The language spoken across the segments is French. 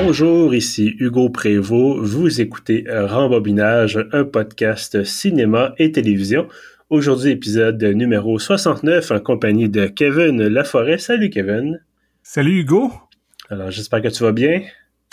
Bonjour, ici Hugo Prévost. Vous écoutez Rembobinage, un podcast cinéma et télévision. Aujourd'hui, épisode numéro 69 en compagnie de Kevin Laforêt. Salut Kevin. Salut Hugo. Alors, j'espère que tu vas bien.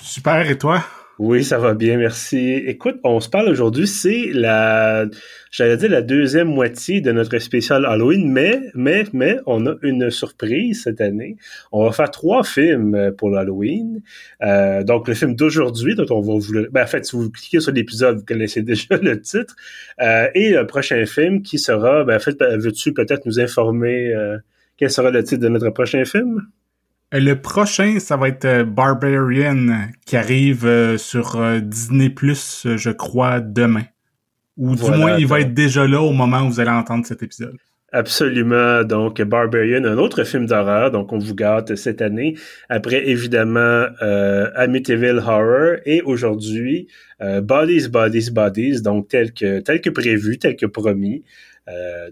Super, et toi? Oui, ça va bien, merci. Écoute, on se parle aujourd'hui, c'est la, j'allais dire la deuxième moitié de notre spécial Halloween, mais, mais, mais, on a une surprise cette année. On va faire trois films pour l'Halloween. Euh, donc, le film d'aujourd'hui, dont on va vous ben, en fait, si vous cliquez sur l'épisode, vous connaissez déjà le titre. Euh, et le prochain film qui sera, ben, en fait, veux-tu peut-être nous informer euh, quel sera le titre de notre prochain film? Euh, le prochain, ça va être euh, Barbarian qui arrive euh, sur Disney Plus, je crois, demain. Ou du moins, il va être déjà là au moment où vous allez entendre cet épisode. Absolument. Donc, Barbarian, un autre film d'horreur. Donc, on vous gâte cette année. Après, évidemment, Amityville Horror. Et aujourd'hui, Bodies, Bodies, Bodies. Donc, tel que, tel que prévu, tel que promis.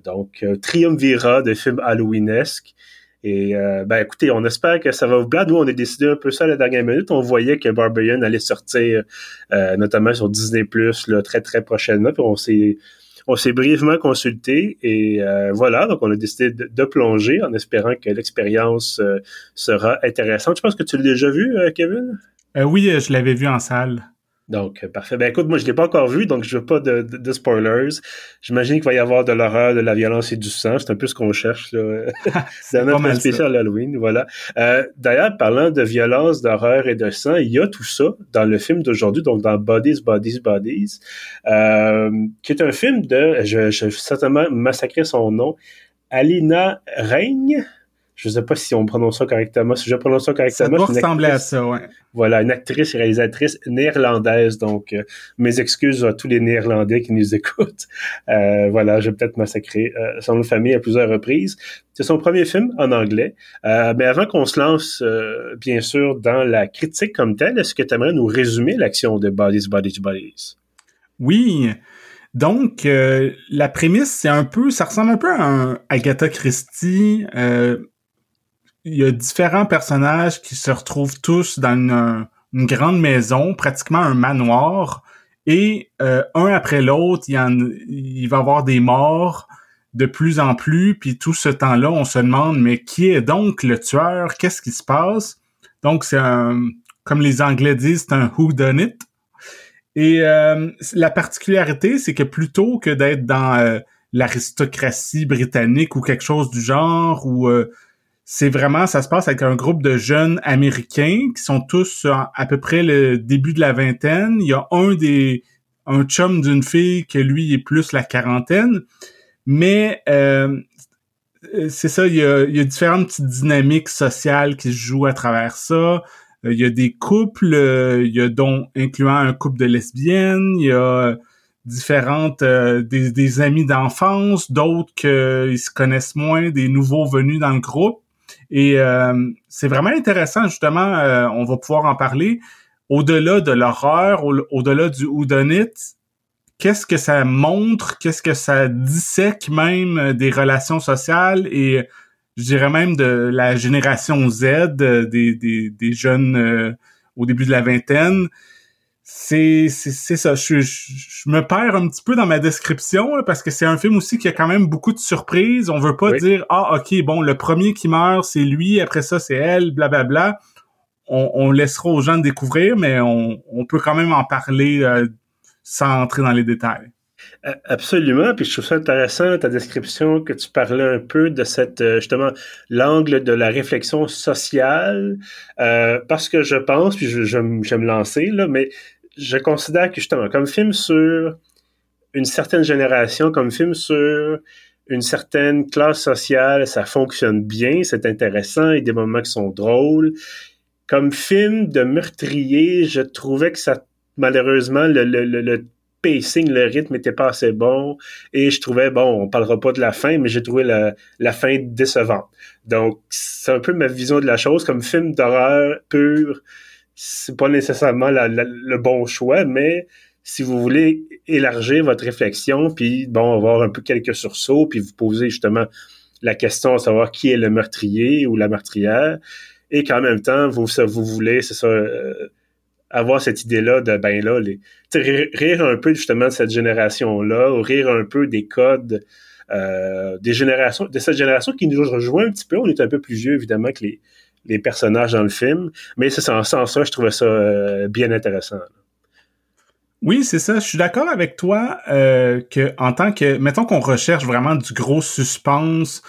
donc, triumvirat de films Halloweenesques. Et euh, ben écoutez, on espère que ça va vous plaire. Nous, on a décidé un peu ça à la dernière minute. On voyait que Barbarian allait sortir, euh, notamment sur Disney Plus, très très prochainement. Puis on s'est on s'est brièvement consulté et euh, voilà, donc on a décidé de, plonger en espérant que l'expérience sera intéressante. Je pense que tu l'as déjà vu, Kevin? oui, je l'avais vu en salle. Donc, euh, parfait. Ben écoute, moi, je l'ai pas encore vu, donc je veux pas de, de, spoilers. J'imagine qu'il va y avoir de l'horreur, de la violence et du sang. C'est un peu ce qu'on cherche, là. C'est notre spécial Halloween, voilà. Euh, D'ailleurs, parlant de violence, d'horreur et de sang, il y a tout ça dans le film d'aujourd'hui, donc dans Bodies, Bodies, Bodies, euh, qui est un film de, je, je vais certainement massacrer son nom, Alina Reigne je sais pas si on prononce ça correctement. Si je prononce ça correctement, ça doit ressembler à ça, ouais. Voilà, une actrice et réalisatrice néerlandaise. Donc, euh, mes excuses à tous les Néerlandais qui nous écoutent. Euh, voilà, je vais peut-être massacrer euh, son famille à plusieurs reprises. C'est son premier film en anglais. Euh, mais avant qu'on se lance, bien sûr, dans la critique comme telle, est-ce que tu aimerais nous résumer l'action de Bodies, Bodies, Bodies? Oui. Donc, la prémisse, c'est un peu, ça ressemble un peu à un Agatha Christie il y a différents personnages qui se retrouvent tous dans une, grande maison, pratiquement un manoir, et euh, un après l'autre, il, il va y avoir des morts de plus en plus, puis tout ce temps-là, on se demande, mais qui est donc le tueur? Qu'est-ce qui se passe? Donc, c'est un, comme les Anglais disent, c'est un who done it. Et euh, la particularité, c'est que plutôt que d'être dans euh, l'aristocratie britannique ou quelque chose du genre, ou c'est vraiment, ça se passe avec un groupe de jeunes américains qui sont tous à peu près le début de la vingtaine. Il y a un des, un chum d'une fille que lui est plus la quarantaine. Mais euh, c'est ça, il y, a, il y a différentes petites dynamiques sociales qui se jouent à travers ça. Il y a des couples, il y a dont incluant un couple de lesbiennes, il y a différentes euh, des, des amis d'enfance, d'autres qui se connaissent moins, des nouveaux venus dans le groupe. Et euh, c'est vraiment intéressant, justement, euh, on va pouvoir en parler. Au-delà de l'horreur, au-delà du houdonite, qu'est-ce que ça montre, qu'est-ce que ça dissèque même des relations sociales et je dirais même de la génération Z, des, des, des jeunes euh, au début de la vingtaine? C'est c'est ça. Je, je, me perds un petit peu dans ma description parce que c'est un film aussi qui a quand même beaucoup de surprises. On veut pas dire ah ok bon le premier qui meurt c'est lui après ça c'est elle blablabla bla, bla. On, on, laissera aux gens découvrir mais on, on peut quand même en parler euh, sans entrer dans les détails. Absolument, puis je trouve ça intéressant ta description que tu parlais un peu de cette euh, justement l'angle de la réflexion sociale, euh, parce que je pense, puis je, je, je, me lancer là, mais je considère que justement, comme film sur une certaine génération, comme film sur une certaine classe sociale, ça fonctionne bien, c'est intéressant, il y a des moments qui sont drôles. Comme film de meurtrier, je trouvais que ça, malheureusement, le, le, le pacing, le rythme était pas assez bon. Et je trouvais, bon, on parlera pas de la fin, mais j'ai trouvé la, la fin décevante. Donc, c'est un peu ma vision de la chose. Comme film d'horreur pur, c'est pas nécessairement le bon choix, mais si vous voulez élargir votre réflexion, puis bon, avoir un peu quelques sursauts, puis vous poser justement la question à savoir qui est le meurtrier ou la meurtrière, et qu'en même temps, vous, vous voulez, c'est ça, euh, avoir cette idée-là de ben là, les, rire un peu justement de cette génération-là, ou rire un peu des codes euh, des générations, de cette génération qui nous rejoint un petit peu. On est un peu plus vieux évidemment que les, les personnages dans le film, mais c'est en sens je trouvais ça euh, bien intéressant. Oui, c'est ça. Je suis d'accord avec toi euh, que en tant que, mettons qu'on recherche vraiment du gros suspense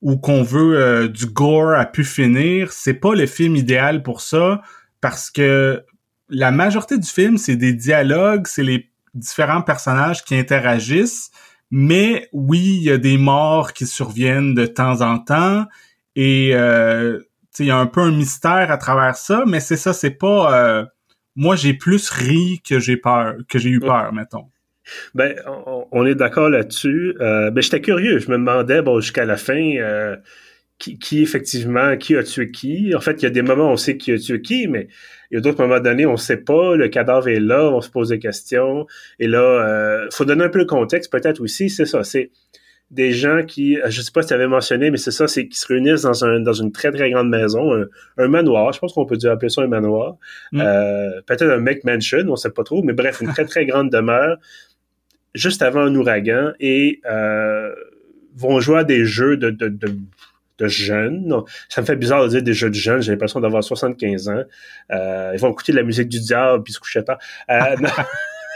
ou qu'on veut euh, du gore à pu finir, c'est pas le film idéal pour ça parce que la majorité du film c'est des dialogues, c'est les différents personnages qui interagissent, mais oui, il y a des morts qui surviennent de temps en temps et euh, il y a un peu un mystère à travers ça, mais c'est ça, c'est pas euh, moi, j'ai plus ri que j'ai peur, que j'ai eu peur, mettons. Ben, on, est d'accord là-dessus. Euh, ben, j'étais curieux. Je me demandais, bon, jusqu'à la fin, euh, qui, effectivement, qui a tué qui? En fait, il y a des moments où on sait qui a tué qui, mais il y a d'autres moments donnés, on ne sait pas. Le cadavre est là, on se pose des questions. Et là, euh, faut donner un peu le contexte, peut-être aussi. C'est ça. C'est des gens qui, euh, je sais pas si tu avais mentionné, mais c'est ça, c'est qui se réunissent dans, un, dans une très, très grande maison, un, manoir, je pense qu'on peut dire appeler ça un manoir, mm. euh, peut-être un make mansion, on sait pas trop, mais bref, une très, très grande demeure, juste avant un ouragan, et euh, vont jouer à des jeux de, de, de, de jeunes. ça me fait bizarre de dire des jeux de jeunes, j'ai l'impression d'avoir 75 ans. Euh, ils vont écouter de la musique du diable, puis se coucher tard.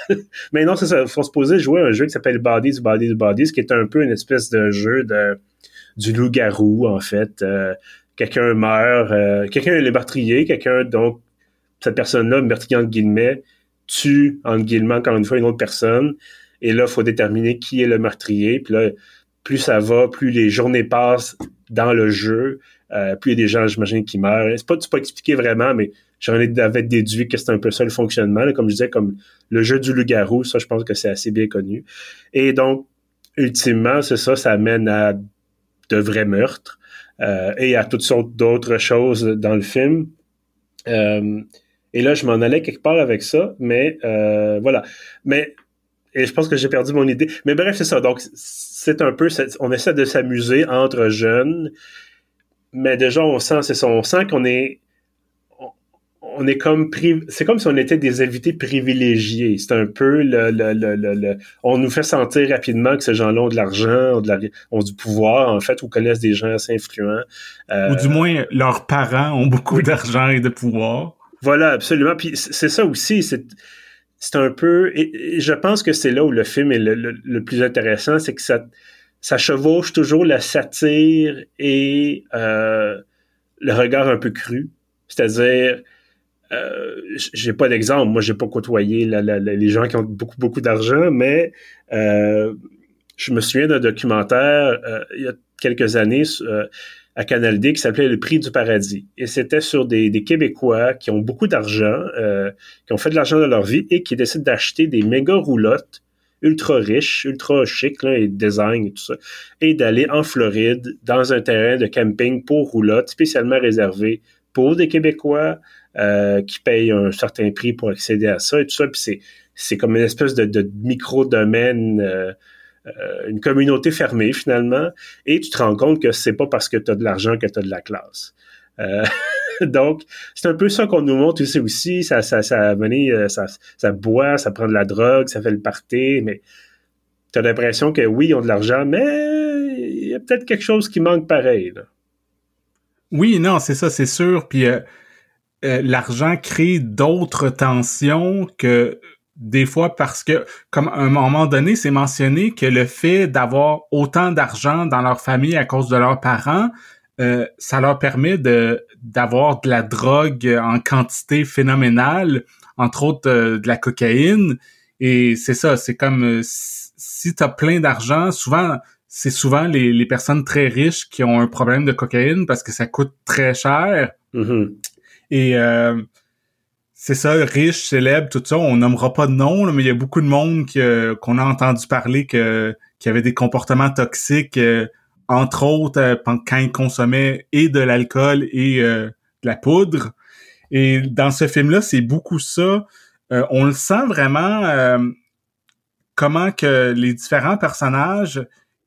Mais non, c'est ça. Il faut se poser jouer à un jeu qui s'appelle Bodies, Bodies, Bodies, qui est un peu une espèce de jeu de du loup-garou, en fait. Euh, quelqu'un meurt, euh, quelqu'un est le meurtrier, quelqu'un, donc, cette personne-là, meurtrier entre guillemets, tue, entre guillemets, encore une fois, une autre personne. Et là, il faut déterminer qui est le meurtrier. Puis là, plus ça va, plus les journées passent dans le jeu, euh, plus il y a des gens, j'imagine, qui meurent. C'est pas, pas expliqué vraiment, mais j'en avais déduit que c'était un peu ça le fonctionnement. Comme je disais, comme le jeu du loup-garou, ça, je pense que c'est assez bien connu. Et donc, ultimement, c'est ça, ça amène à de vrais meurtres euh, et à toutes sortes d'autres choses dans le film. Euh, et là, je m'en allais quelque part avec ça, mais euh, voilà. Mais et je pense que j'ai perdu mon idée. Mais bref, c'est ça. Donc, c'est un peu, on essaie de s'amuser entre jeunes, mais déjà, on sent, c'est ça, on sent qu'on est on est comme c'est comme si on était des invités privilégiés. C'est un peu le, le, le, on nous fait sentir rapidement que ces gens-là ont de l'argent, ont, la, ont du pouvoir en fait, ou connaissent des gens assez influents. Euh, ou du moins leurs parents ont beaucoup d'argent et de pouvoir. Voilà, absolument. Puis c'est ça aussi, c'est c'est un peu et, je pense que c'est là où le film est le, plus intéressant, c'est que ça ça chevauche toujours la satire et euh, le regard un peu cru. C'est-à-dire, euh, j'ai pas d'exemple. Moi, j'ai pas côtoyé les gens qui ont beaucoup, beaucoup d'argent, mais euh, je me souviens d'un documentaire euh, il y a quelques années à Canal D qui s'appelait Le Prix du Paradis. Et c'était sur des, Québécois qui ont beaucoup d'argent, qui ont fait de l'argent dans leur vie et qui décident d'acheter des méga roulottes ultra riches, ultra chic, là, et design et tout ça, et d'aller en Floride dans un terrain de camping pour roulottes spécialement réservé pour des Québécois, euh, qui payent un certain prix pour accéder à ça et tout ça. Puis c'est, c'est comme une espèce de, micro-domaine, euh, euh, une communauté fermée finalement. Et tu te rends compte que c'est pas parce que tu as de l'argent que tu as de la classe. donc, c'est un peu ça qu'on nous montre ici aussi. Ça, ça, ça, ça, ça boit, ça prend de la drogue, ça fait le party, mais tu as l'impression que oui, ils ont de l'argent, mais il y a peut-être quelque chose qui manque pareil. Oui, non, c'est ça, c'est sûr. Puis l'argent crée d'autres tensions que des fois parce que, comme à un moment donné, c'est mentionné que le fait d'avoir autant d'argent dans leur famille à cause de leurs parents, euh, ça leur permet de d'avoir de la drogue en quantité phénoménale, entre autres euh, de la cocaïne. Et c'est ça, c'est comme si tu plein d'argent, souvent c'est souvent les, les, personnes très riches qui ont un problème de cocaïne parce que ça coûte très cher. Mm-hmm. Et euh, c'est ça, riche, célèbre, tout ça. On nommera pas de nom, mais il y a beaucoup de monde euh, qu'on a entendu parler que qui avait des comportements toxiques, euh, entre autres quand ils consommaient et de l'alcool et de la poudre. Et dans ce film-là, c'est beaucoup ça. on le sent vraiment comment que les différents personnages,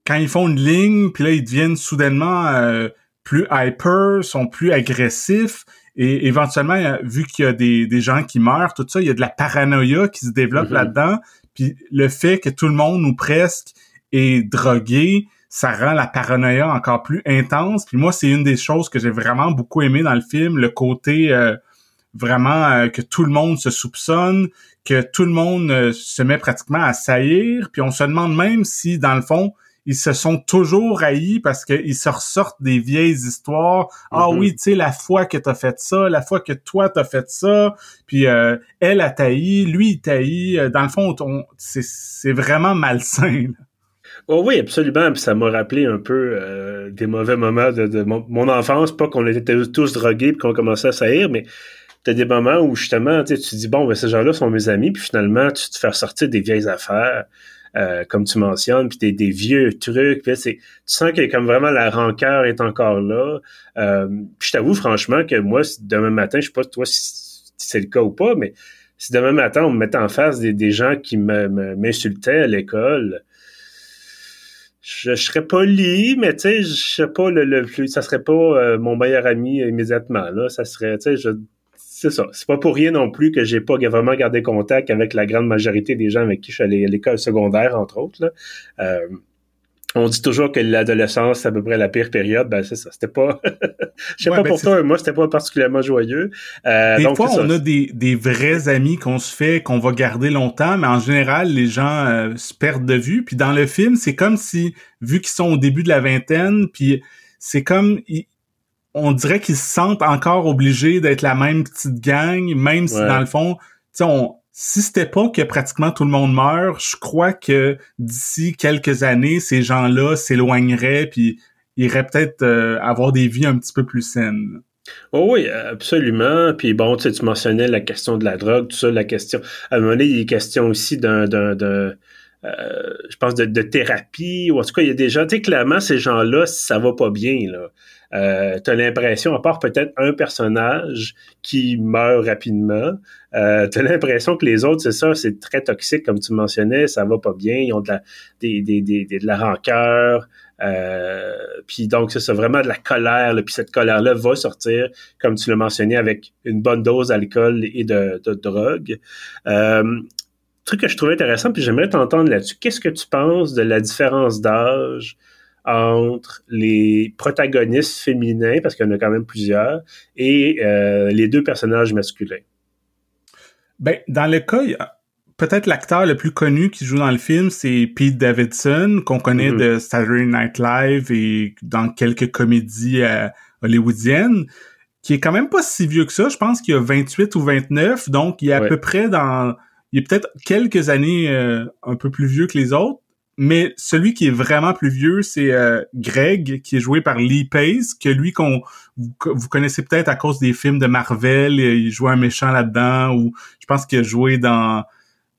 quand ils font une ligne, puis là, ils deviennent soudainement plus hyper, sont plus agressifs Et éventuellement, vu qu'il y a des, des gens qui meurent, tout ça, il y a de la paranoïa qui se développe mm-hmm. là-dedans. Puis le fait que tout le monde ou presque est drogué, ça rend la paranoïa encore plus intense. Puis moi, c'est une des choses que j'ai vraiment beaucoup aimé dans le film, le côté euh, vraiment euh, que tout le monde se soupçonne, que tout le monde euh, se met pratiquement à saillir. Puis on se demande même si, dans le fond, ils se sont toujours haïs parce qu'ils se ressortent des vieilles histoires. Ah mm-hmm. oui, tu sais, la fois que t'as fait ça, la fois que toi t'as fait ça, puis euh, elle a tailli, lui il tailli. Euh, dans le fond, c'est vraiment malsain. Oh oui, absolument. Puis ça m'a rappelé un peu euh, des mauvais moments de, mon, enfance. Pas qu'on était tous drogués et qu'on commençait à saillir, mais t'as des moments où justement tu te dis bon, ben, ces gens-là sont mes amis, puis finalement tu te fais sortir des vieilles affaires. Euh, comme tu mentionnes, puis des, des vieux trucs. Puis c'est, tu sens que comme vraiment la rancœur est encore là. Euh, puis je t'avoue franchement que moi, demain matin, je sais pas toi si, c'est le cas ou pas, mais si demain matin on me mettait en face des, gens qui m'insultaient à l'école, je, je serais poli, mais tu sais, je sais pas le, le ça serait pas euh, mon meilleur ami immédiatement là. Ça serait, tu sais, je c'est ça. C'est pas pour rien non plus que j'ai pas vraiment gardé contact avec la grande majorité des gens avec qui je suis allé à l'école secondaire, entre autres. Euh, on dit toujours que l'adolescence, c'est à peu près la pire période. Ben, c'est ça. C'était pas. Je sais pas ben, pour toi, moi, c'était pas particulièrement joyeux. Euh, des fois, on a des, des vrais amis qu'on se fait, qu'on va garder longtemps, mais en général, les gens euh, se perdent de vue. Puis dans le film, c'est comme si, vu qu'ils sont au début de la vingtaine, puis c'est comme on dirait qu'ils se sentent encore obligés d'être la même petite gang, même si dans le fond, tu on, si c'était pas que pratiquement tout le monde meurt, je crois que d'ici quelques années, ces gens-là s'éloigneraient puis iraient peut-être euh, avoir des vies un petit peu plus saines. Oh oui, absolument. Puis bon, tu sais, tu mentionnais la question de la drogue, tout ça, la question. À un moment donné, il est question aussi d'un, d'un, d'un euh, je pense de, de, thérapie ou en tout cas il y a des gens tu sais clairement ces gens-là ça va pas bien là euh, tu as l'impression, à part peut-être un personnage qui meurt rapidement, euh, tu as l'impression que les autres, c'est ça, c'est très toxique, comme tu mentionnais, ça va pas bien, ils ont de la, des, des, des, de la rancœur, euh, puis donc c'est vraiment de la colère, puis cette colère-là va sortir, comme tu l'as mentionné, avec une bonne dose d'alcool et de, de drogue. Euh, truc que je trouvais intéressant, puis j'aimerais t'entendre là-dessus. Qu'est-ce que tu penses de la différence d'âge entre les protagonistes féminins, parce qu'il y en a quand même plusieurs, et euh, les deux personnages masculins? Ben, dans le cas, peut-être l'acteur le plus connu qui joue dans le film, c'est Pete Davidson, qu'on connaît mm-hmm. de Saturday Night Live et dans quelques comédies euh, hollywoodiennes, qui est quand même pas si vieux que ça. Je pense qu'il a 28 ou 29, donc il est à peu près dans... Il est peut-être quelques années euh, un peu plus vieux que les autres, mais celui qui est vraiment plus vieux, c'est euh, Greg, qui est joué par Lee Pace, que lui qu'on vous, connaissez peut-être à cause des films de Marvel, il jouait un méchant là-dedans, ou je pense qu'il a joué dans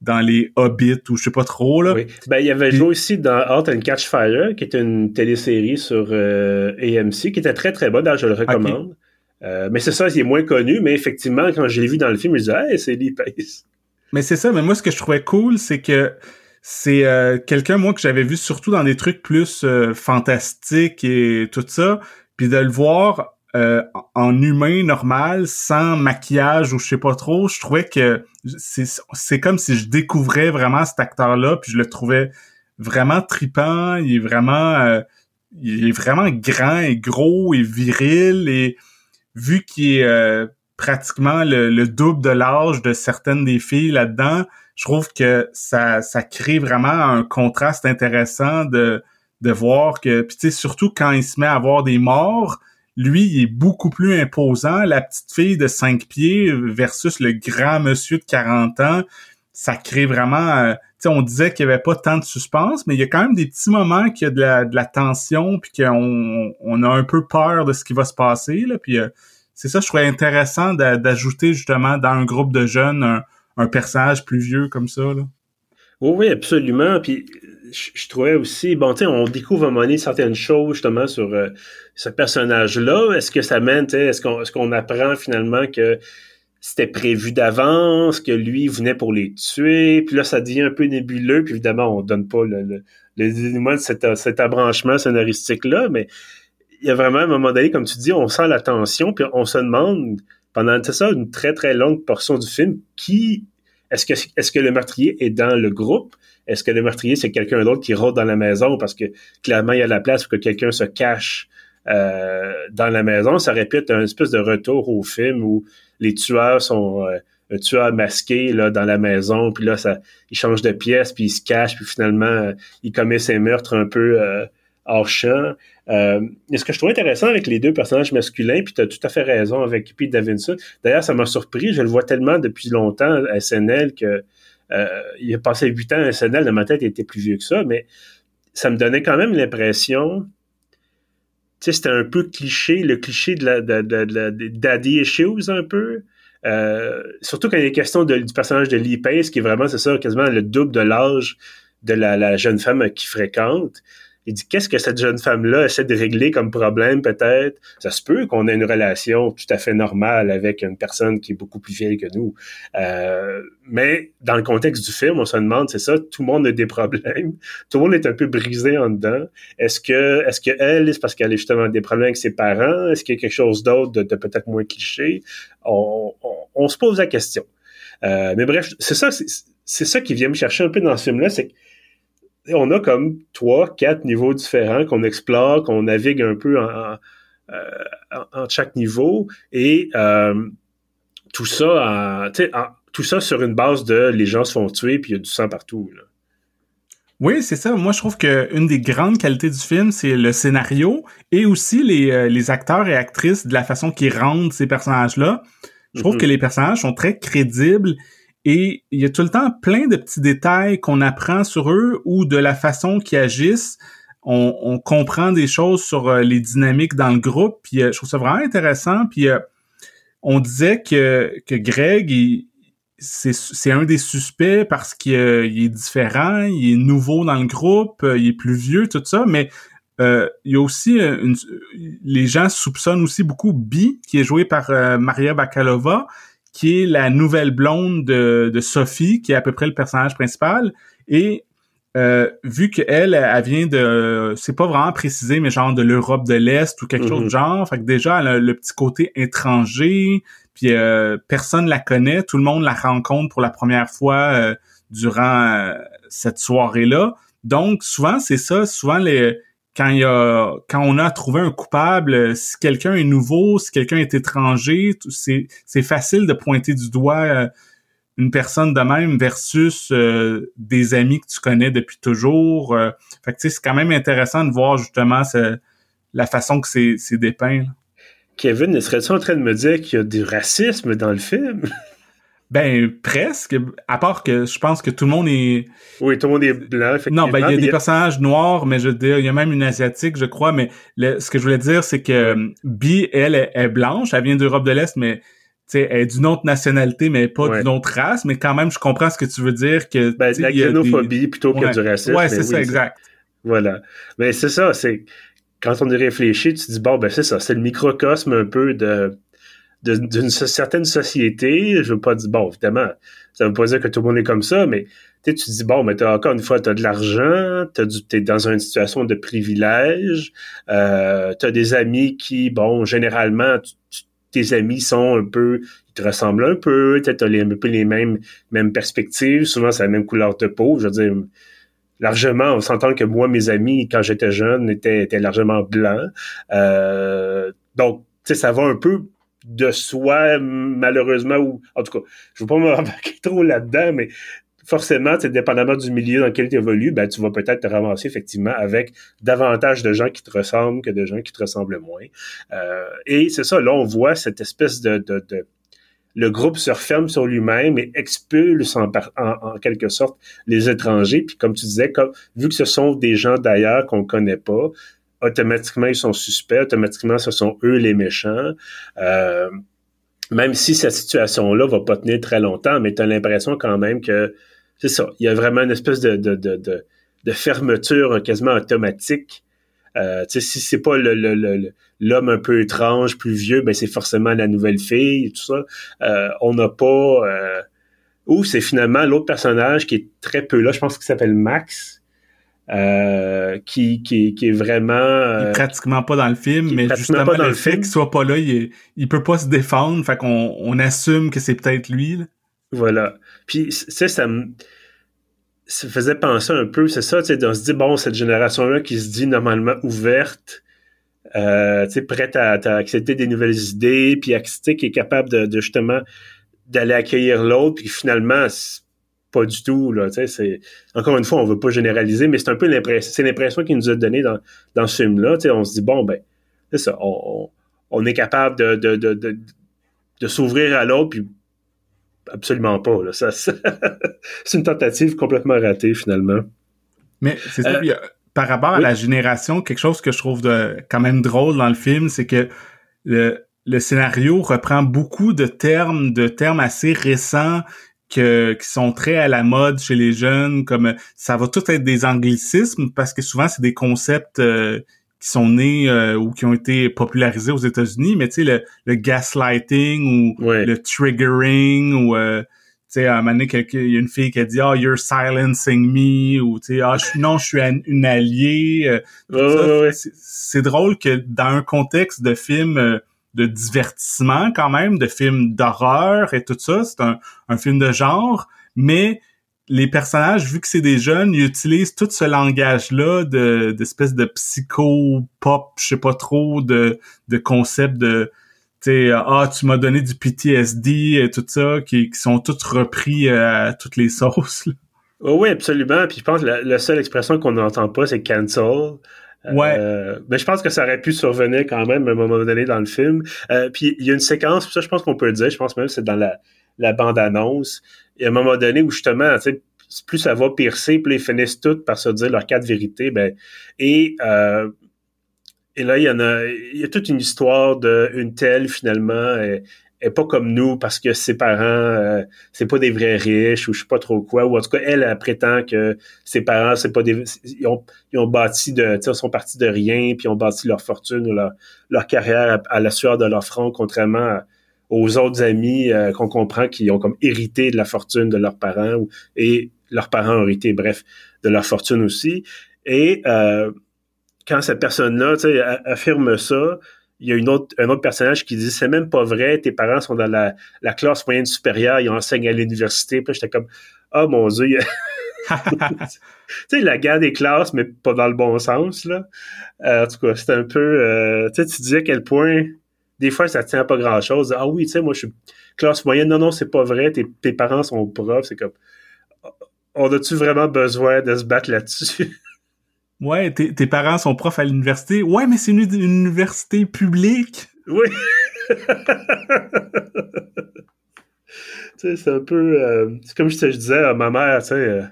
dans les Hobbits ou je sais pas trop là. Oui. Ben il avait joué aussi dans Out and Catch Fire, qui est une télésérie sur euh, AMC, qui était très très bonne, je le recommande. Euh, mais c'est ça, il est moins connu, mais effectivement, quand je l'ai vu dans le film, je me disais, hey, c'est Lee Pace. Mais c'est ça, mais moi ce que je trouvais cool, c'est que c'est euh, quelqu'un moi que j'avais vu surtout dans des trucs plus euh, fantastiques et tout ça, puis de le voir euh, en humain normal, sans maquillage ou je sais pas trop, je trouvais que c'est comme si je découvrais vraiment cet acteur-là, puis je le trouvais vraiment tripant, il est vraiment il est vraiment grand et gros et viril et vu qu'il est pratiquement le, le double de l'âge de certaines des filles là-dedans, je trouve que ça, ça crée vraiment un contraste intéressant de, de voir que, puis surtout quand il se met à avoir des morts, lui, il est beaucoup plus imposant. La petite fille de 5 pieds versus le grand monsieur de 40 ans, ça crée vraiment... Euh, tu sais, on disait qu'il y avait pas tant de suspense, mais il y a quand même des petits moments qu'il y a de la, de la tension, puis qu'on on a un peu peur de ce qui va se passer. Là, puis euh, c'est ça, je trouvais intéressant d'ajouter justement dans un groupe de jeunes un, personnage plus vieux comme ça. Oui, oui, absolument. Puis je, trouvais aussi, bon, tu sais, on découvre à un moment donné certaines choses justement sur euh, ce personnage-là. Est-ce que ça mène, est-ce qu'on est apprend finalement que c'était prévu d'avance, que lui venait pour les tuer, puis là, ça devient un peu nébuleux, puis évidemment, on donne pas le, le, le de cet, cet abranchement scénaristique-là, mais il y a vraiment un moment donné, comme tu dis, on sent la tension, puis on se demande pendant ça une très très longue portion du film qui est-ce que est-ce que le meurtrier est dans le groupe? Est-ce que le meurtrier c'est quelqu'un d'autre qui rôde dans la maison? Parce que clairement il y a la place pour que quelqu'un se cache euh, dans la maison. Ça répète un espèce de retour au film où les tueurs sont euh, un tueur masqué là dans la maison puis là ça il change de pièce puis il se cache puis finalement euh, il commet ses meurtres un peu euh, hors champ. Euh, ce que je trouve intéressant avec les deux personnages masculins, puis tu as tout à fait raison avec Pete Davidson. D'ailleurs, ça m'a surpris, je le vois tellement depuis longtemps à SNL que euh, il a passé huit ans à SNL, dans ma tête, il était plus vieux que ça, mais ça me donnait quand même l'impression tu sais, c'était un peu cliché, le cliché de la, de, de, de, daddy issues un peu. Euh, surtout quand il est question du personnage de Lee Pace, qui est vraiment, c'est ça, quasiment le double de l'âge de la, la, jeune femme qui fréquente. Il dit qu'est-ce que cette jeune femme-là essaie de régler comme problème peut-être? Ça se peut qu'on ait une relation tout à fait normale avec une personne qui est beaucoup plus vieille que nous. Euh, mais dans le contexte du film, on se demande, c'est ça, tout le monde a des problèmes. Tout le monde est un peu brisé en dedans. Est-ce que est-ce que elle, c'est parce qu'elle a justement des problèmes avec ses parents? Est-ce qu'il y a quelque chose d'autre de, peut-être moins cliché? On, on, se pose la question. Euh, mais bref, c'est ça, c'est ça qui vient me chercher un peu dans ce film-là, c'est que on a comme trois, quatre niveaux différents qu'on explore, qu'on navigue un peu en, en, chaque niveau et euh, tout ça, tout ça sur une base de les gens se font tuer puis il y a du sang partout. Oui, c'est ça. Moi, je trouve qu'une des grandes qualités du film, c'est le scénario et aussi les, euh, les acteurs et actrices de la façon qu'ils rendent ces personnages-là. Je trouve mm-hmm. que les personnages sont très crédibles et il y a tout le temps plein de petits détails qu'on apprend sur eux ou de la façon qu'ils agissent. On, comprend des choses sur euh, les dynamiques dans le groupe. Puis euh, je trouve ça vraiment intéressant. Puis euh, on disait que, que Greg, c'est un des suspects parce qu'il est différent, il est nouveau dans le groupe, il est plus vieux, tout ça. Mais il y a aussi une, les gens soupçonnent aussi beaucoup Bi, qui est joué par Maria Bakalova, qui est la nouvelle blonde de, de, Sophie, qui est à peu près le personnage principal. Et euh, vu qu'elle, elle vient de, c'est pas vraiment précisé, mais genre de l'Europe de l'Est ou quelque chose de mhm. genre. Fait que déjà, elle a le petit côté étranger, puis euh, personne la connaît, tout le monde la rencontre pour la première fois euh, durant cette soirée-là. Donc souvent c'est ça, souvent les quand il y a quand on a trouvé un coupable, si quelqu'un est nouveau, si quelqu'un est étranger, c'est facile de pointer du doigt euh, une personne de même versus euh, des amis que tu connais depuis toujours. Euh. fait que c'est quand même intéressant de voir justement la façon que c'est dépeint. Kevin, serais-tu en train de me dire qu'il y a du racisme dans le film? Ben presque, à part que je pense que tout le monde est. Oui, tout le monde est blanc. Non, ben il y a des personnages noirs, mais je veux dire, il y a même une asiatique, je crois. Mais ce que je voulais dire, c'est que euh, Bi, elle, est, blanche, elle vient d'Europe de l'Est, mais sais, elle est d'une autre nationalité, mais pas d'une autre race. Mais quand même, je comprends ce que tu veux dire que. Ben, la xénophobie plutôt que du racisme. Ouais, c'est ça, exact. Voilà. Mais c'est ça, c'est quand on y réfléchit, tu te dis bon, ben c'est ça, c'est le microcosme un peu de d'une certaine société, je veux pas dire, bon, évidemment, ça veut pas dire que tout le monde est comme ça, mais tu te dis, bon, mais as, encore une fois, tu as de l'argent, tu es dans une situation de privilège, euh, tu as des amis qui, bon, généralement, tes amis sont un peu, ils te ressemblent un peu, tu as un peu les mêmes, mêmes perspectives, souvent c'est la même couleur de peau, je veux dire, largement, on s'entend que moi, mes amis, quand j'étais jeune, étaient, étaient largement blancs. Euh, donc, tu sais, ça va un peu de soi, malheureusement, ou en tout cas, je ne veux pas me remarquer trop là-dedans, mais forcément, dépendamment du milieu dans lequel tu évolues, ben, tu vas peut-être te ramasser effectivement avec davantage de gens qui te ressemblent que de gens qui te ressemblent moins. Euh, et c'est ça, là, on voit cette espèce de, de, de le groupe se referme sur lui-même et expulse en, en, quelque sorte les étrangers. Puis comme tu disais, comme, vu que ce sont des gens d'ailleurs qu'on connaît pas, automatiquement ils sont suspects, automatiquement ce sont eux les méchants. Euh, même si cette situation-là va pas tenir très longtemps, mais tu as l'impression quand même que c'est ça, il y a vraiment une espèce de, de, de, de, fermeture quasiment automatique. Euh, si c'est pas le, l'homme un peu étrange, plus vieux, ben c'est forcément la nouvelle fille et tout ça. Euh, on n'a pas... Euh, c'est finalement l'autre personnage qui est très peu là, je pense qu'il s'appelle Max, euh, qui, qui, qui est vraiment... il est pratiquement pas dans le film, mais justement pas dans le, fait qu'il soit pas là, il, il peut pas se défendre, fait qu'on on assume que c'est peut-être lui. Là. Voilà. Puis, tu sais, ça me ça faisait penser un peu, c'est ça, tu sais, on se dit, bon, cette génération-là qui se dit normalement ouverte, euh, tu sais, prête à, à, accepter des nouvelles idées, puis qui est capable de, de justement d'aller accueillir l'autre, puis finalement, pas du tout, là, c'est, encore une fois, on veut pas généraliser, mais c'est un peu l'impression, c'est l'impression qu'il nous a donné dans, dans ce film-là, on se dit, bon, ben, c'est ça, on, on, est capable de, de, de, de, de s'ouvrir à l'autre, puis absolument pas. Là. Ça, c'est une tentative complètement ratée, finalement. Mais c'est ça. Euh, par rapport à la génération, quelque chose que je trouve de, quand même drôle dans le film, c'est que le, le scénario reprend beaucoup de termes, de termes assez récents que, qui sont très à la mode chez les jeunes, comme ça va tout être des anglicismes parce que souvent c'est des concepts euh, qui sont nés euh, ou qui ont été popularisés aux États-Unis, mais tu sais, le, le, gaslighting ou le triggering ou euh, tu sais, à un moment donné, il y a une fille qui a dit « Oh, you're silencing me » ou tu sais « Ah, non, je suis une alliée euh, C'est drôle que dans un contexte de film de divertissement quand même, de film d'horreur et tout ça, c'est un, un film de genre, mais les personnages, vu que c'est des jeunes, ils utilisent tout ce langage-là de d'espèce de psycho-pop, je sais pas trop, de, de concept de sais, ah, tu m'as donné du PTSD et tout ça, qui, qui sont tous repris euh, à toutes les sauces. Oh oui, absolument. Puis je pense que la, seule expression qu'on n'entend pas, c'est cancel. Ouais. Euh, mais je pense que ça aurait pu survenir quand même à un moment donné dans le film. Euh, puis il y a une séquence, ça je pense qu'on peut le dire, je pense même que c'est dans la, bande-annonce. Il y a un moment donné où justement, tu sais, plus ça va piercer, plus ils finissent toutes par se dire leur cas de vérité. Ben, et, euh, et là, il y en a, il y a toute une histoire d'une telle, finalement, et, pas comme nous parce que ses parents, euh, c'est pas des vrais riches ou je sais pas trop quoi. Ou en tout cas, elle, elle prétend que ses parents, c'est pas des, ils ont, ils ont bâti de, ils sont partis de rien puis ils ont bâti leur fortune ou leur, leur carrière à, la sueur de leur front, contrairement aux autres amis euh, qu'on comprend qui ont comme hérité de la fortune de leurs parents et leurs parents ont hérité, bref, de leur fortune aussi. Et euh, quand cette personne-là affirme ça, il y a une autre, un autre personnage qui dit c'est même pas vrai, tes parents sont dans la, la classe moyenne supérieure, ils enseignent à l'université. Puis j'étais comme oh mon dieu. tu sais, la guerre des classes, mais pas dans le bon sens, là. Euh, en tout cas, c'était un peu... Euh, tu sais, tu disais à quel point des fois, ça tient à pas grand-chose. Ah oui, tu sais, moi, je suis classe moyenne. Non, non, c'est pas vrai. Tes, tes parents sont profs. C'est comme, on a-tu vraiment besoin de se battre là-dessus? Ouais, tes, tes parents sont profs à l'université. Ouais, mais c'est une, université publique. Oui. tu sais, c'est un peu... Euh, c'est comme je, te, disais à ma mère, tu sais... Euh,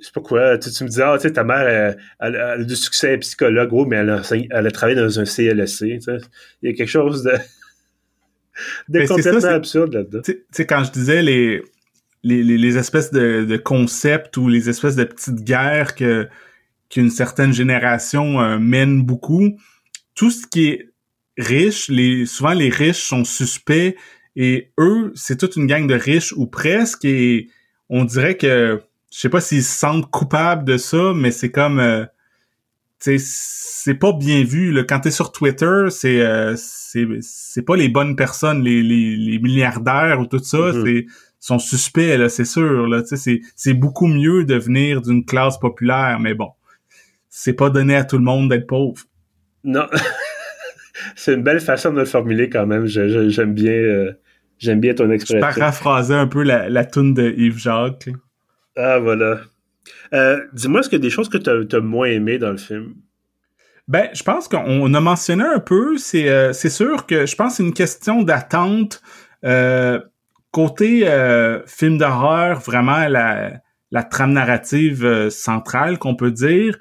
je sais pas quoi, tu, me disais, ah, tu sais, ta mère, elle, a du succès psychologue, gros, mais elle a, elle a travaillé dans un CLSC, tu sais. Il y a quelque chose de, de complètement absurde là-dedans. Tu sais, quand je disais les, les, les, espèces de, de, concepts ou les espèces de petites guerres que qu'une certaine génération euh, mène beaucoup, tout ce qui est riche, les, souvent les riches sont suspects et eux, c'est toute une gang de riches ou presque et on dirait que je sais pas s'ils se sentent coupables de ça, mais c'est comme euh, c'est pas bien vu. Là. Quand t'es sur Twitter, c'est euh, c'est pas les bonnes personnes, les, les, les milliardaires ou tout ça, mm-hmm. c'est sont suspects, là, c'est sûr. Là, c'est, c'est beaucoup mieux de venir d'une classe populaire, mais bon, c'est pas donné à tout le monde d'être pauvre. Non. c'est une belle façon de le formuler quand même. j'aime bien euh, j'aime bien ton expression. Je paraphraser un peu la, la toune de Yves Jacques. Ah, voilà. Euh, dis-moi, est-ce qu'il y a des choses que tu as, moins aimées dans le film? Ben, je pense qu'on a mentionné un peu. C'est euh, sûr que je pense que c'est une question d'attente. Côté film d'horreur, vraiment la, la trame narrative centrale qu'on peut dire.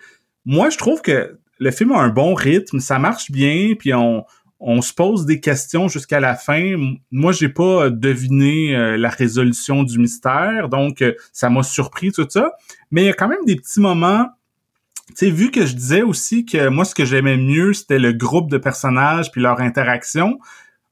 Moi, je trouve que le film a un bon rythme, ça marche bien, puis on, on se pose des questions jusqu'à la fin. Moi, j'ai pas euh, deviné euh, la résolution du mystère, donc euh, ça m'a surpris tout ça. Mais il y a quand même des petits moments. Tu sais, vu que je disais aussi que moi, ce que j'aimais mieux, c'était le groupe de personnages puis leur interaction,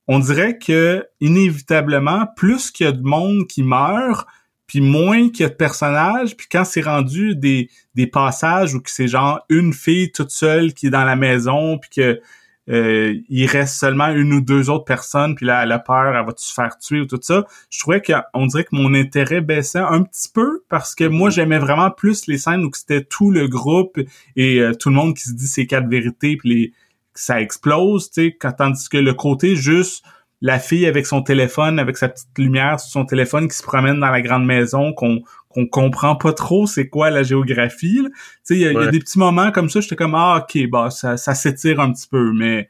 on dirait que inévitablement, plus qu'il y a de monde qui meurt, puis moins qu'il y a de personnages, puis quand c'est rendu des, des passages où c'est genre une fille toute seule qui est dans la maison, puis que euh, il reste seulement une ou deux autres personnes, puis là, elle a peur, elle va se faire tuer ou tout ça. Je trouvais qu'on dirait que mon intérêt baissait un petit peu parce que moi, j'aimais vraiment plus les scènes où c'était tout le groupe et euh, tout le monde qui se dit ces quatre vérités, puis les, ça explose, tu sais, tandis que le côté juste la fille avec son téléphone, avec sa petite lumière sur son téléphone qui se promène dans la grande maison, qu'on qu'on comprend pas trop c'est quoi la géographie. Tu sais, il y, a des petits moments comme ça, j'étais comme ah ok, bah ça, ça s'étire un petit peu, mais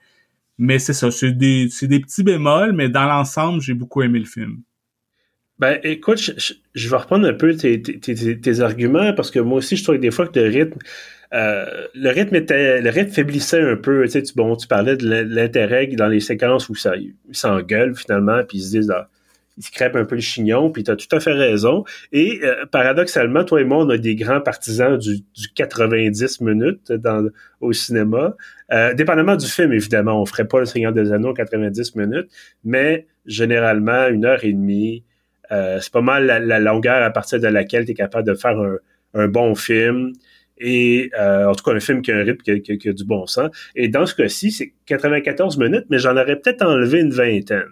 mais c'est ça, c'est des c'est des petits bémols, mais dans l'ensemble, j'ai beaucoup aimé le film. Ben, écoute, je, vais reprendre un peu tes, tes, tes, arguments parce que moi aussi, je trouve que des fois que le rythme, euh, le rythme le rythme faiblissait un peu. Tu tu, parlais de l'intérêt dans les séquences où ça, s'engueule finalement, puis ils se disent, ah, ils crêpent un peu le chignon, puis tu as tout à fait raison. Et euh, paradoxalement, toi et moi, on a des grands partisans du, du 90 minutes dans, au cinéma. Euh, dépendamment du film, évidemment, on ferait pas Le Seigneur des Anneaux 90 minutes, mais généralement, une heure et demie, c'est pas mal la, longueur à partir de laquelle tu es capable de faire un bon film. Et euh, en tout cas, un film qui a un rythme qui a, du bon sens. Et dans ce cas-ci, c'est 94 minutes, mais j'en aurais peut-être enlevé une vingtaine.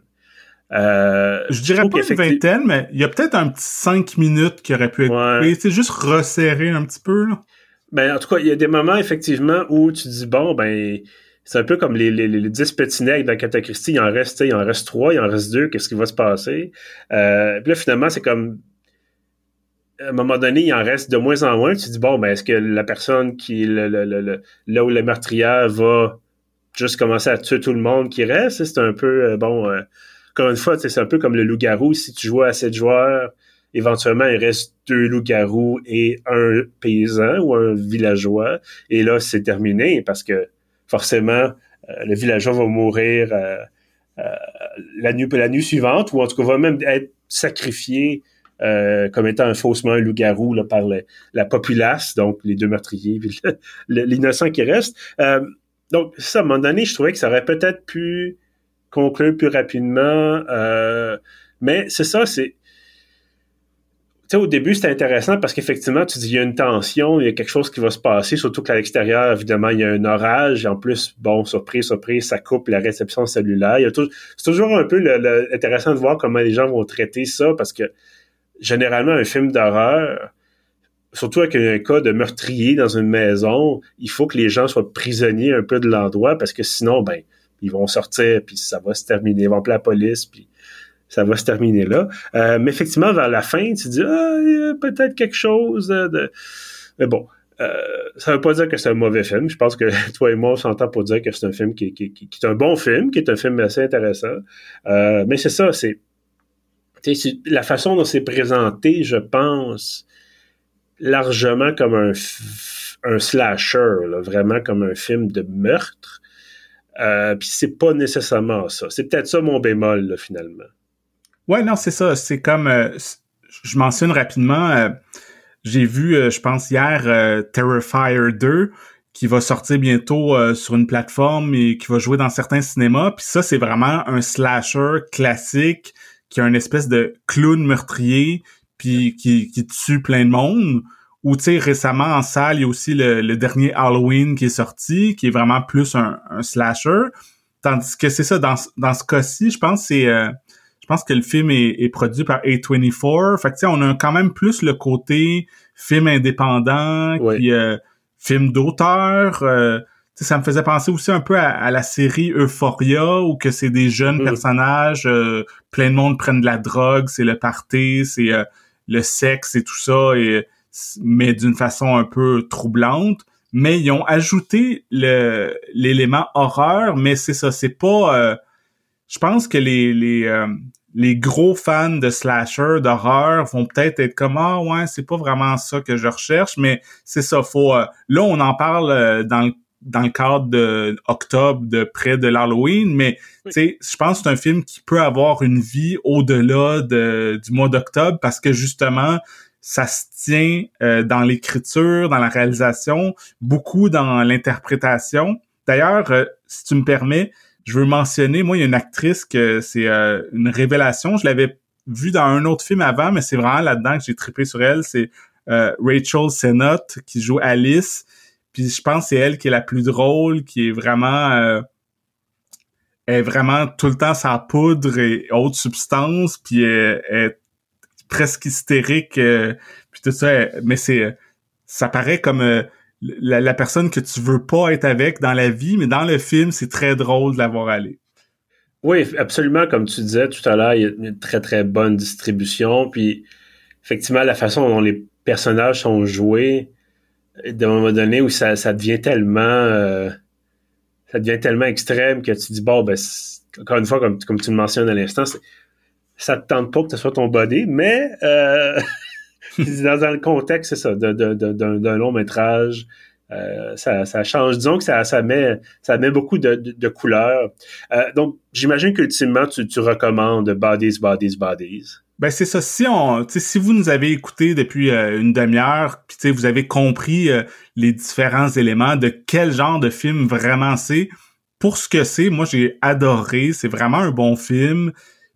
Euh, je dirais pas une vingtaine, mais il y a peut-être un petit 5 minutes qui aurait pu être ouais. C'est juste resserré un petit peu. Là. Ben, en tout cas, il y a des moments, effectivement, où tu dis, bon, ben, c'est un peu comme les, les, les 10 petits nègres dans Catacristie, il en reste, il en reste 3, il en reste 2, qu'est-ce qui va se passer? Euh, puis là, finalement, c'est comme à un moment donné, il en reste de moins en moins. Tu dis, bon, ben, est-ce que la personne qui, le, le, là où le meurtrière va juste commencer à tuer tout le monde qui reste? C'est un peu, euh, bon, euh, encore une fois, c'est un peu comme le loup-garou. Si tu joues à sept joueurs, éventuellement, il reste deux loups-garous et un paysan ou un villageois. Et là, c'est terminé parce que forcément, euh, le villageois va mourir la, nuit, la nuit suivante ou en tout cas va même être sacrifié euh, comme étant faussement un loup-garou par la populace, donc les deux meurtriers, puis l'innocent qui reste. Euh, donc, ça, à un moment donné, je trouvais que ça aurait peut-être pu conclure plus rapidement. Euh, mais c'est ça, c'est. Tu sais, au début, c'était intéressant parce qu'effectivement, tu dis, il y a une tension, il y a quelque chose qui va se passer, surtout qu'à l'extérieur, évidemment, il y a un orage. En plus, bon, surprise, surprise, ça coupe la réception cellulaire. C'est toujours un peu intéressant de voir comment les gens vont traiter ça parce que généralement, un film d'horreur, surtout avec un cas de meurtrier dans une maison, il faut que les gens soient prisonniers un peu de l'endroit parce que sinon, ben, ils vont sortir puis ça va se terminer. Ils vont appeler la police puis ça va se terminer là. Euh, mais effectivement, vers la fin, tu dis, ah, peut-être quelque chose de... Mais bon, euh, ça veut pas dire que c'est un mauvais film. Je pense que toi et moi, on s'entend pour dire que c'est un film qui, qui, qui, est un bon film, qui est un film assez intéressant. Euh, mais c'est ça, c'est la façon dont c'est présenté, je pense, largement comme un, un slasher, vraiment comme un film de meurtre. Euh, Puis c'est pas nécessairement ça. C'est peut-être ça mon bémol, finalement. Ouais, non, c'est ça. C'est comme... Euh, je mentionne rapidement... Euh, j'ai vu, je pense, hier, Terrifier 2 qui va sortir bientôt sur une plateforme et qui va jouer dans certains cinémas. Puis ça, c'est vraiment un slasher classique qui a une espèce de clown meurtrier puis qui, qui tue plein de monde. Ou tu sais récemment en salle, il y a aussi le, dernier Halloween qui est sorti, qui est vraiment plus un, slasher. Tandis que c'est ça dans, dans ce cas-ci, je pense c'est euh, je pense que le film est, produit par A24. Fait que tu sais on a quand même plus le côté film indépendant, qui euh, film d'auteur. Euh, ça me faisait penser aussi un peu à, la série Euphoria où que c'est des jeunes mm-hmm. personnages, euh, plein de monde prennent de la drogue, c'est le party, c'est euh, le sexe et tout ça, et, mais d'une façon un peu troublante. Mais ils ont ajouté le l'élément horreur, mais c'est ça, c'est pas. Euh, je pense que les les les gros fans de slasher d'horreur vont peut-être être comme ah ouais c'est pas vraiment ça que je recherche mais c'est ça faut là on en parle dans le dans le cadre de octobre de près de l'Halloween, mais tu sais, je pense que c'est un film qui peut avoir une vie au-delà de, du mois d'octobre parce que justement, ça se tient euh, dans l'écriture, dans la réalisation, beaucoup dans l'interprétation. D'ailleurs, euh, si tu me permets, je veux mentionner, moi, il y a une actrice que c'est euh, une révélation. Je l'avais vue dans un autre film avant, mais c'est vraiment là-dedans que j'ai trippé sur elle. C'est euh, Rachel Sennott qui joue Alice. Puis je pense que c'est elle qui est la plus drôle, qui est vraiment euh, est vraiment tout le temps sa poudre et autres substances, puis elle, est presque hystérique, euh, puis tout ça. mais c'est ça paraît comme euh, la, personne que tu veux pas être avec dans la vie, mais dans le film, c'est très drôle de la voir aller. Oui, absolument. Comme tu disais tout à l'heure, il y a une très, très bonne distribution. Puis, effectivement, la façon dont les personnages sont joués, d'un moment donné où ça, devient tellement euh, ça devient tellement extrême que tu dis bon ben encore une fois comme, comme tu le mentionnes à l'instant ça te tente pas que ce soit ton body mais euh, dans, le contexte d'un long métrage euh, ça, change. Disons que ça, ça met ça met beaucoup de, de, couleurs. Donc j'imagine qu'ultimement tu recommandes Bodies Bodies Bodies ben c'est ça. Si on, si vous nous avez écouté depuis euh, une demi-heure, puis vous avez compris euh, les différents éléments de quel genre de film vraiment c'est, pour ce que c'est, moi j'ai adoré. C'est vraiment un bon film.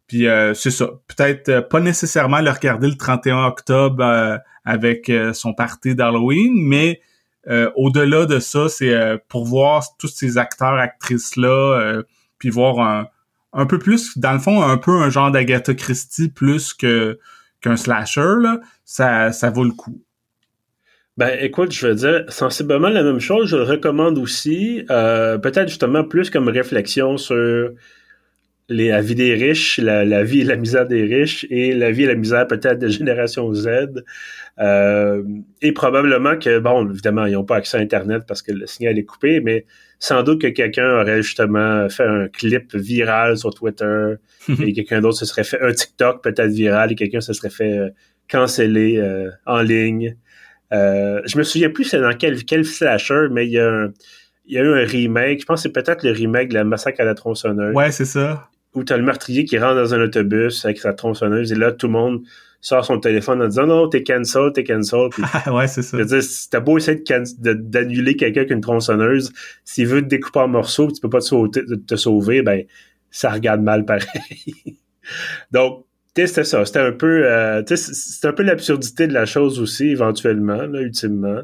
Puis euh, c'est ça. Peut-être pas nécessairement le regarder le 31 octobre avec son party d'Halloween, mais au-delà de ça, c'est pour voir tous ces acteurs, actrices là, puis voir un un peu plus, dans le fond, un peu un genre d'Agatha Christie plus que qu'un slasher, là, ça, ça vaut le coup. Ben, écoute, je veux dire sensiblement la même chose. Je le recommande aussi, euh, peut-être justement plus comme réflexion sur les, la vie des riches, la, vie et la misère des riches et la vie et la misère peut-être de génération Z. Euh, et probablement que, bon, évidemment, ils n'ont pas accès à Internet parce que le signal est coupé, mais sans doute que quelqu'un aurait justement fait un clip viral sur Twitter et quelqu'un d'autre se serait fait un TikTok peut-être viral et quelqu'un se serait fait euh, canceller euh, en ligne. Euh, je me souviens plus c'est dans quel, quel slasher, mais il y, a un, il y a eu un remake. Je pense que c'est peut-être le remake de la massacre à la tronçonneuse. Ouais, c'est ça. Où t'as le meurtrier qui rentre dans un autobus avec sa tronçonneuse et là, tout le monde sort son téléphone en disant non, t'es cancel, t'es cancel. ouais, c'est ça. Je veux dire, si t'as beau essayer d'annuler quelqu'un avec une tronçonneuse, s'il veut te découper en morceaux, tu peux pas te sauver, te sauver, ben ça regarde mal pareil. Donc, c'était ça. C'était un peu, euh, un peu l'absurdité de la chose aussi, éventuellement, là, ultimement.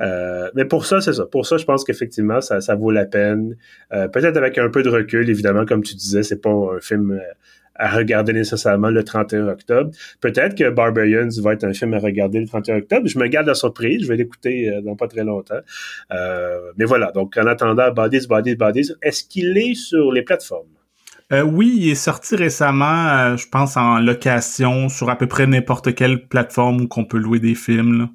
Euh, mais pour ça, c'est ça. Pour ça, je pense qu'effectivement, ça, ça vaut la peine. Euh, peut-être avec un peu de recul, évidemment, comme tu disais, c'est pas un film à regarder nécessairement le 31 octobre. Peut-être que Barbarians va être un film à regarder le 31 octobre. Je me garde la surprise. Je vais l'écouter euh, dans pas très longtemps. Euh, mais voilà. Donc, en attendant, Bodies, Bodies, Bodies, est-ce qu'il est sur les plateformes? Euh, oui, il est sorti récemment, je pense, en location sur à peu près n'importe quelle plateforme où qu'on peut louer des films. Là.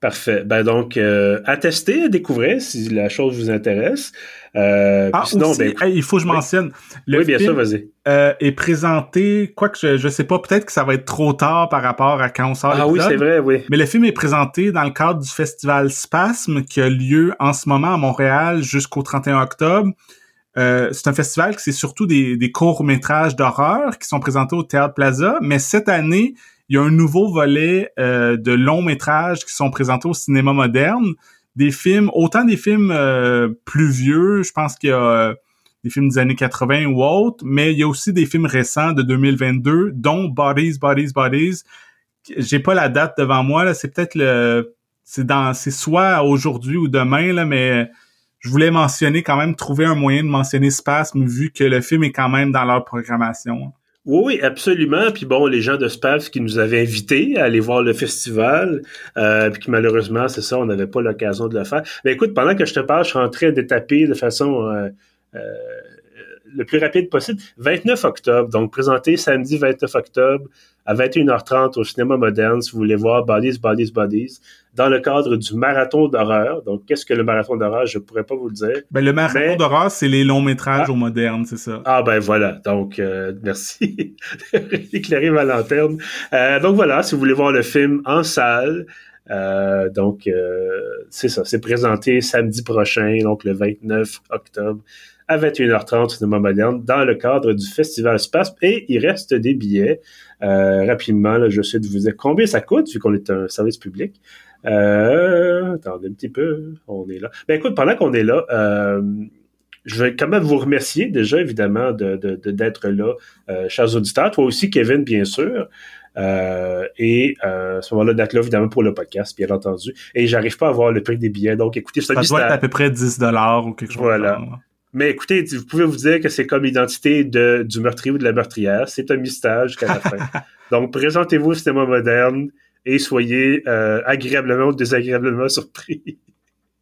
Parfait. Ben donc, euh, à tester, à découvrir si la chose vous intéresse. Euh, ah, sinon, ben, il faut que je mentionne. Le oui, bien sûr, vas-y. Euh, est présenté, quoique je, je sais pas, peut-être que ça va être trop tard par rapport à quand on sort Ah oui, c'est vrai, oui. Mais le film est présenté dans le cadre du festival Spasme qui a lieu en ce moment à Montréal jusqu'au 31 octobre. Euh, c'est un festival qui c'est surtout des, des courts-métrages d'horreur qui sont présentés au Théâtre Plaza, mais cette année, il y a un nouveau volet euh, de longs métrages qui sont présentés au cinéma moderne. Des films, autant des films euh, plus vieux, je pense qu'il y a euh, des films des années 80 ou autres, mais il y a aussi des films récents de 2022, dont Bodies, Bodies, Bodies. J'ai pas la date devant moi, là, c'est peut-être le... C'est dans c'est soit aujourd'hui ou demain, là, mais je voulais mentionner quand même, trouver un moyen de mentionner Spasme vu que le film est quand même dans leur programmation. Oui, absolument. Puis bon, les gens de SPAF qui nous avaient invités à aller voir le festival, euh, puis malheureusement, c'est ça, on n'avait pas l'occasion de le faire. Mais écoute, pendant que je te parle, je suis en train de taper de façon euh, euh, le plus rapide possible. 29 octobre, donc présenté samedi 29 octobre à 21h30 au cinéma moderne si vous voulez voir Bodies, Bodies, Bodies dans le cadre du marathon d'horreur. Donc, qu'est-ce que le marathon d'horreur? Je pourrais pas vous le dire. Ben, le marathon d'horreur, c'est les longs métrages ah. au moderne, c'est ça. Ah ben voilà. Donc, euh, merci d'éclairer ma lanterne. Euh, donc voilà, si vous voulez voir le film en salle, euh, donc c'est ça, c'est présenté samedi prochain, donc le 29 octobre à 21h30 au cinéma moderne dans le cadre du Festival Space et il reste des billets. rapidement, là, je sais de vous dire combien ça coûte vu qu'on est un service public. Euh, attendez un petit peu, on est là. Ben écoute, pendant qu'on est là, euh, je vais quand même vous remercier déjà, évidemment, de, d'être là, euh, chers auditeurs. Toi aussi, Kevin, bien sûr. Euh, et euh, à ce moment-là, d'être là, évidemment, pour le podcast, bien entendu. Et j'arrive pas à voir le prix des billets. Donc, écoutez, ça doit être à peu près 10 ou quelque chose. Voilà. Mais écoutez, vous pouvez vous dire que c'est comme l'identité de, du meurtrier ou de la meurtrière. C'est un mystère jusqu'à la fin. Donc, présentez-vous au cinéma moderne et soyez euh, agréablement ou désagréablement surpris.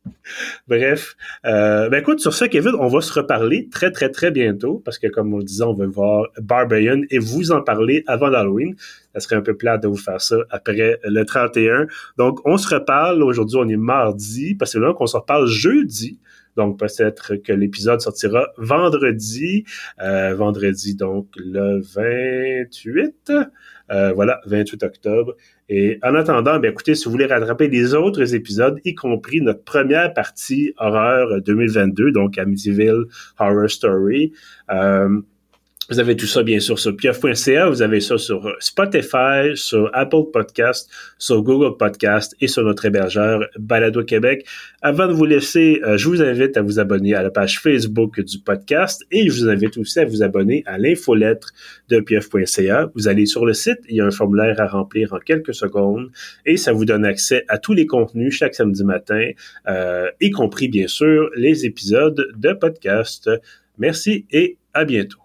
Bref, euh, ben écoute, sur ça, Kevin, on va se reparler très, très, très bientôt, parce que comme on le disait, on va voir Barbarian et vous en parler avant l'Halloween. Ça serait un peu plate de vous faire ça après le 31. Donc, on se reparle. Aujourd'hui, on est mardi, parce que là, qu'on se reparle jeudi. Donc, peut-être que l'épisode sortira vendredi. Euh, vendredi, donc, le 28. Euh, voilà, 28 octobre. Et en attendant, ben écoutez, si vous voulez rattraper les autres épisodes, y compris notre première partie horreur 2022, donc Amityville Horror Story, euh, vous avez tout ça, bien sûr, sur pieuf.ca. Vous avez ça sur Spotify, sur Apple Podcast, sur Google Podcast et sur notre hébergeur Balado Québec. Avant de vous laisser, euh, je vous invite à vous abonner à la page Facebook du podcast et je vous invite aussi à vous abonner à l'infolettre de pieuf.ca. Vous allez sur le site, il y a un formulaire à remplir en quelques secondes et ça vous donne accès à tous les contenus chaque samedi matin, euh, y compris, bien sûr, les épisodes de podcast. Merci et à bientôt.